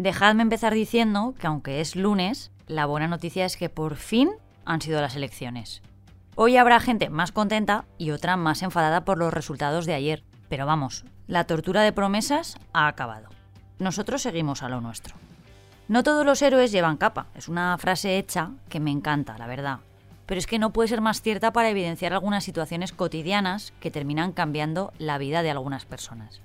Dejadme empezar diciendo que aunque es lunes, la buena noticia es que por fin han sido las elecciones. Hoy habrá gente más contenta y otra más enfadada por los resultados de ayer, pero vamos, la tortura de promesas ha acabado. Nosotros seguimos a lo nuestro. No todos los héroes llevan capa, es una frase hecha que me encanta, la verdad. Pero es que no puede ser más cierta para evidenciar algunas situaciones cotidianas que terminan cambiando la vida de algunas personas.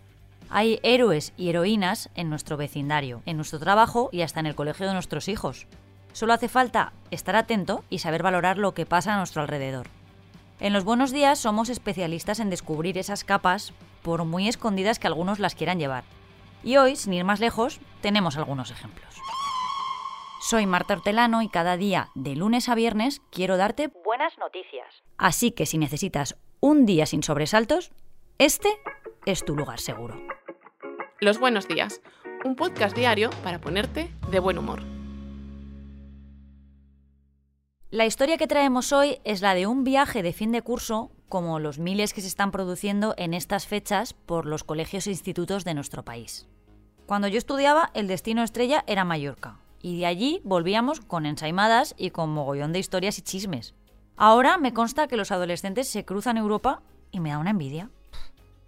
Hay héroes y heroínas en nuestro vecindario, en nuestro trabajo y hasta en el colegio de nuestros hijos. Solo hace falta estar atento y saber valorar lo que pasa a nuestro alrededor. En los buenos días somos especialistas en descubrir esas capas, por muy escondidas que algunos las quieran llevar. Y hoy, sin ir más lejos, tenemos algunos ejemplos. Soy Marta Hortelano y cada día, de lunes a viernes, quiero darte buenas noticias. Así que si necesitas un día sin sobresaltos, este es tu lugar seguro. Los buenos días, un podcast diario para ponerte de buen humor. La historia que traemos hoy es la de un viaje de fin de curso como los miles que se están produciendo en estas fechas por los colegios e institutos de nuestro país. Cuando yo estudiaba, el destino estrella era Mallorca, y de allí volvíamos con ensaimadas y con mogollón de historias y chismes. Ahora me consta que los adolescentes se cruzan Europa y me da una envidia.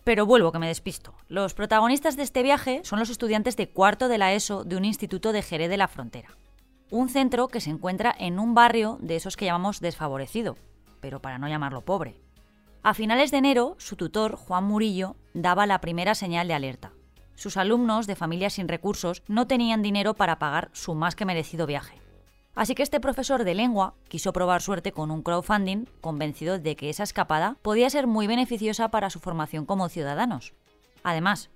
Pero vuelvo que me despisto. Los protagonistas de este viaje son los estudiantes de cuarto de la ESO de un instituto de Jerez de la Frontera. Un centro que se encuentra en un barrio de esos que llamamos desfavorecido, pero para no llamarlo pobre. A finales de enero, su tutor, Juan Murillo, daba la primera señal de alerta. Sus alumnos de familias sin recursos no tenían dinero para pagar su más que merecido viaje. Así que este profesor de lengua quiso probar suerte con un crowdfunding, convencido de que esa escapada podía ser muy beneficiosa para su formación como ciudadanos. Además,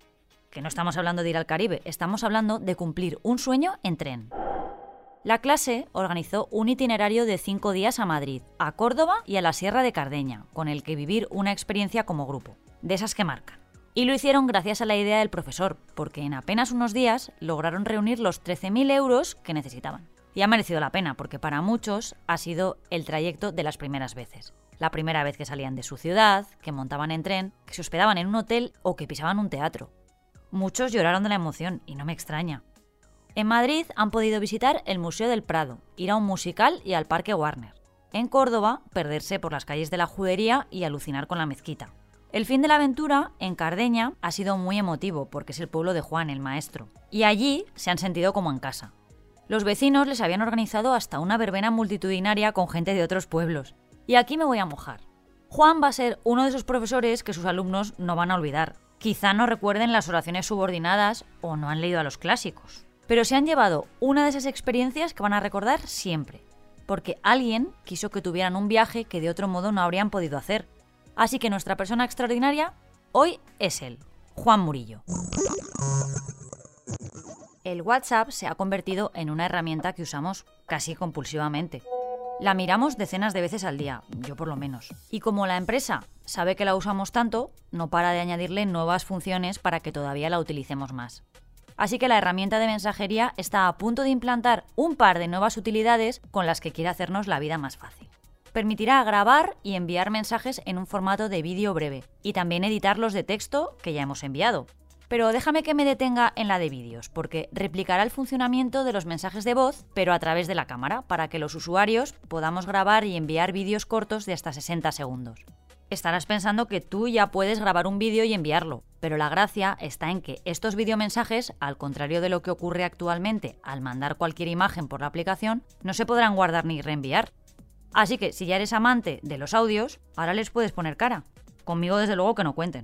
que no estamos hablando de ir al Caribe, estamos hablando de cumplir un sueño en tren. La clase organizó un itinerario de cinco días a Madrid, a Córdoba y a la Sierra de Cardeña, con el que vivir una experiencia como grupo, de esas que marcan. Y lo hicieron gracias a la idea del profesor, porque en apenas unos días lograron reunir los 13.000 euros que necesitaban. Y ha merecido la pena, porque para muchos ha sido el trayecto de las primeras veces. La primera vez que salían de su ciudad, que montaban en tren, que se hospedaban en un hotel o que pisaban un teatro. Muchos lloraron de la emoción, y no me extraña. En Madrid han podido visitar el Museo del Prado, ir a un musical y al Parque Warner. En Córdoba, perderse por las calles de la Judería y alucinar con la mezquita. El fin de la aventura, en Cardeña, ha sido muy emotivo porque es el pueblo de Juan, el maestro. Y allí se han sentido como en casa. Los vecinos les habían organizado hasta una verbena multitudinaria con gente de otros pueblos. Y aquí me voy a mojar. Juan va a ser uno de esos profesores que sus alumnos no van a olvidar. Quizá no recuerden las oraciones subordinadas o no han leído a los clásicos. Pero se han llevado una de esas experiencias que van a recordar siempre. Porque alguien quiso que tuvieran un viaje que de otro modo no habrían podido hacer. Así que nuestra persona extraordinaria hoy es él, Juan Murillo el WhatsApp se ha convertido en una herramienta que usamos casi compulsivamente. La miramos decenas de veces al día, yo por lo menos. Y como la empresa sabe que la usamos tanto, no para de añadirle nuevas funciones para que todavía la utilicemos más. Así que la herramienta de mensajería está a punto de implantar un par de nuevas utilidades con las que quiere hacernos la vida más fácil. Permitirá grabar y enviar mensajes en un formato de vídeo breve y también editar los de texto que ya hemos enviado, pero déjame que me detenga en la de vídeos, porque replicará el funcionamiento de los mensajes de voz, pero a través de la cámara, para que los usuarios podamos grabar y enviar vídeos cortos de hasta 60 segundos. Estarás pensando que tú ya puedes grabar un vídeo y enviarlo, pero la gracia está en que estos videomensajes, al contrario de lo que ocurre actualmente al mandar cualquier imagen por la aplicación, no se podrán guardar ni reenviar. Así que si ya eres amante de los audios, ahora les puedes poner cara. Conmigo desde luego que no cuenten.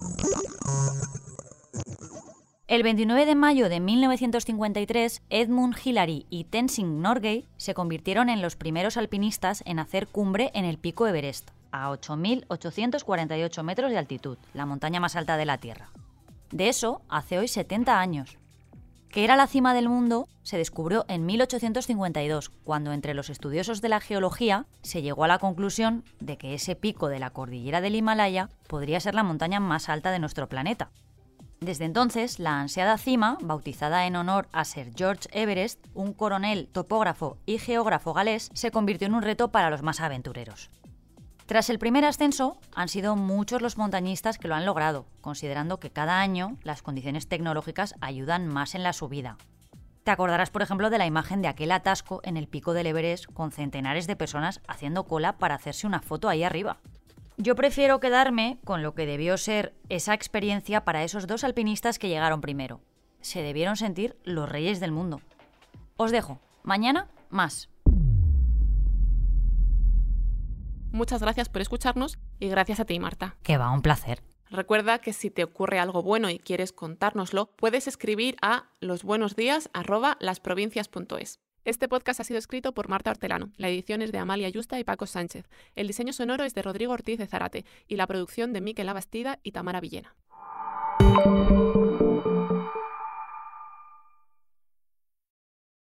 El 29 de mayo de 1953, Edmund Hillary y Tenzing Norgay se convirtieron en los primeros alpinistas en hacer cumbre en el pico Everest, a 8.848 metros de altitud, la montaña más alta de la Tierra. De eso, hace hoy 70 años. Que era la cima del mundo se descubrió en 1852, cuando entre los estudiosos de la geología se llegó a la conclusión de que ese pico de la cordillera del Himalaya podría ser la montaña más alta de nuestro planeta, desde entonces, la ansiada cima, bautizada en honor a Sir George Everest, un coronel, topógrafo y geógrafo galés, se convirtió en un reto para los más aventureros. Tras el primer ascenso, han sido muchos los montañistas que lo han logrado, considerando que cada año las condiciones tecnológicas ayudan más en la subida. Te acordarás, por ejemplo, de la imagen de aquel atasco en el pico del Everest con centenares de personas haciendo cola para hacerse una foto ahí arriba. Yo prefiero quedarme con lo que debió ser esa experiencia para esos dos alpinistas que llegaron primero. Se debieron sentir los reyes del mundo. Os dejo. Mañana, más. Muchas gracias por escucharnos y gracias a ti, Marta. Que va, un placer. Recuerda que si te ocurre algo bueno y quieres contárnoslo, puedes escribir a losbuenosdías@lasprovincias.es. Este podcast ha sido escrito por Marta Hortelano, la edición es de Amalia Yusta y Paco Sánchez, el diseño sonoro es de Rodrigo Ortiz de Zarate y la producción de Miquel Abastida y Tamara Villena.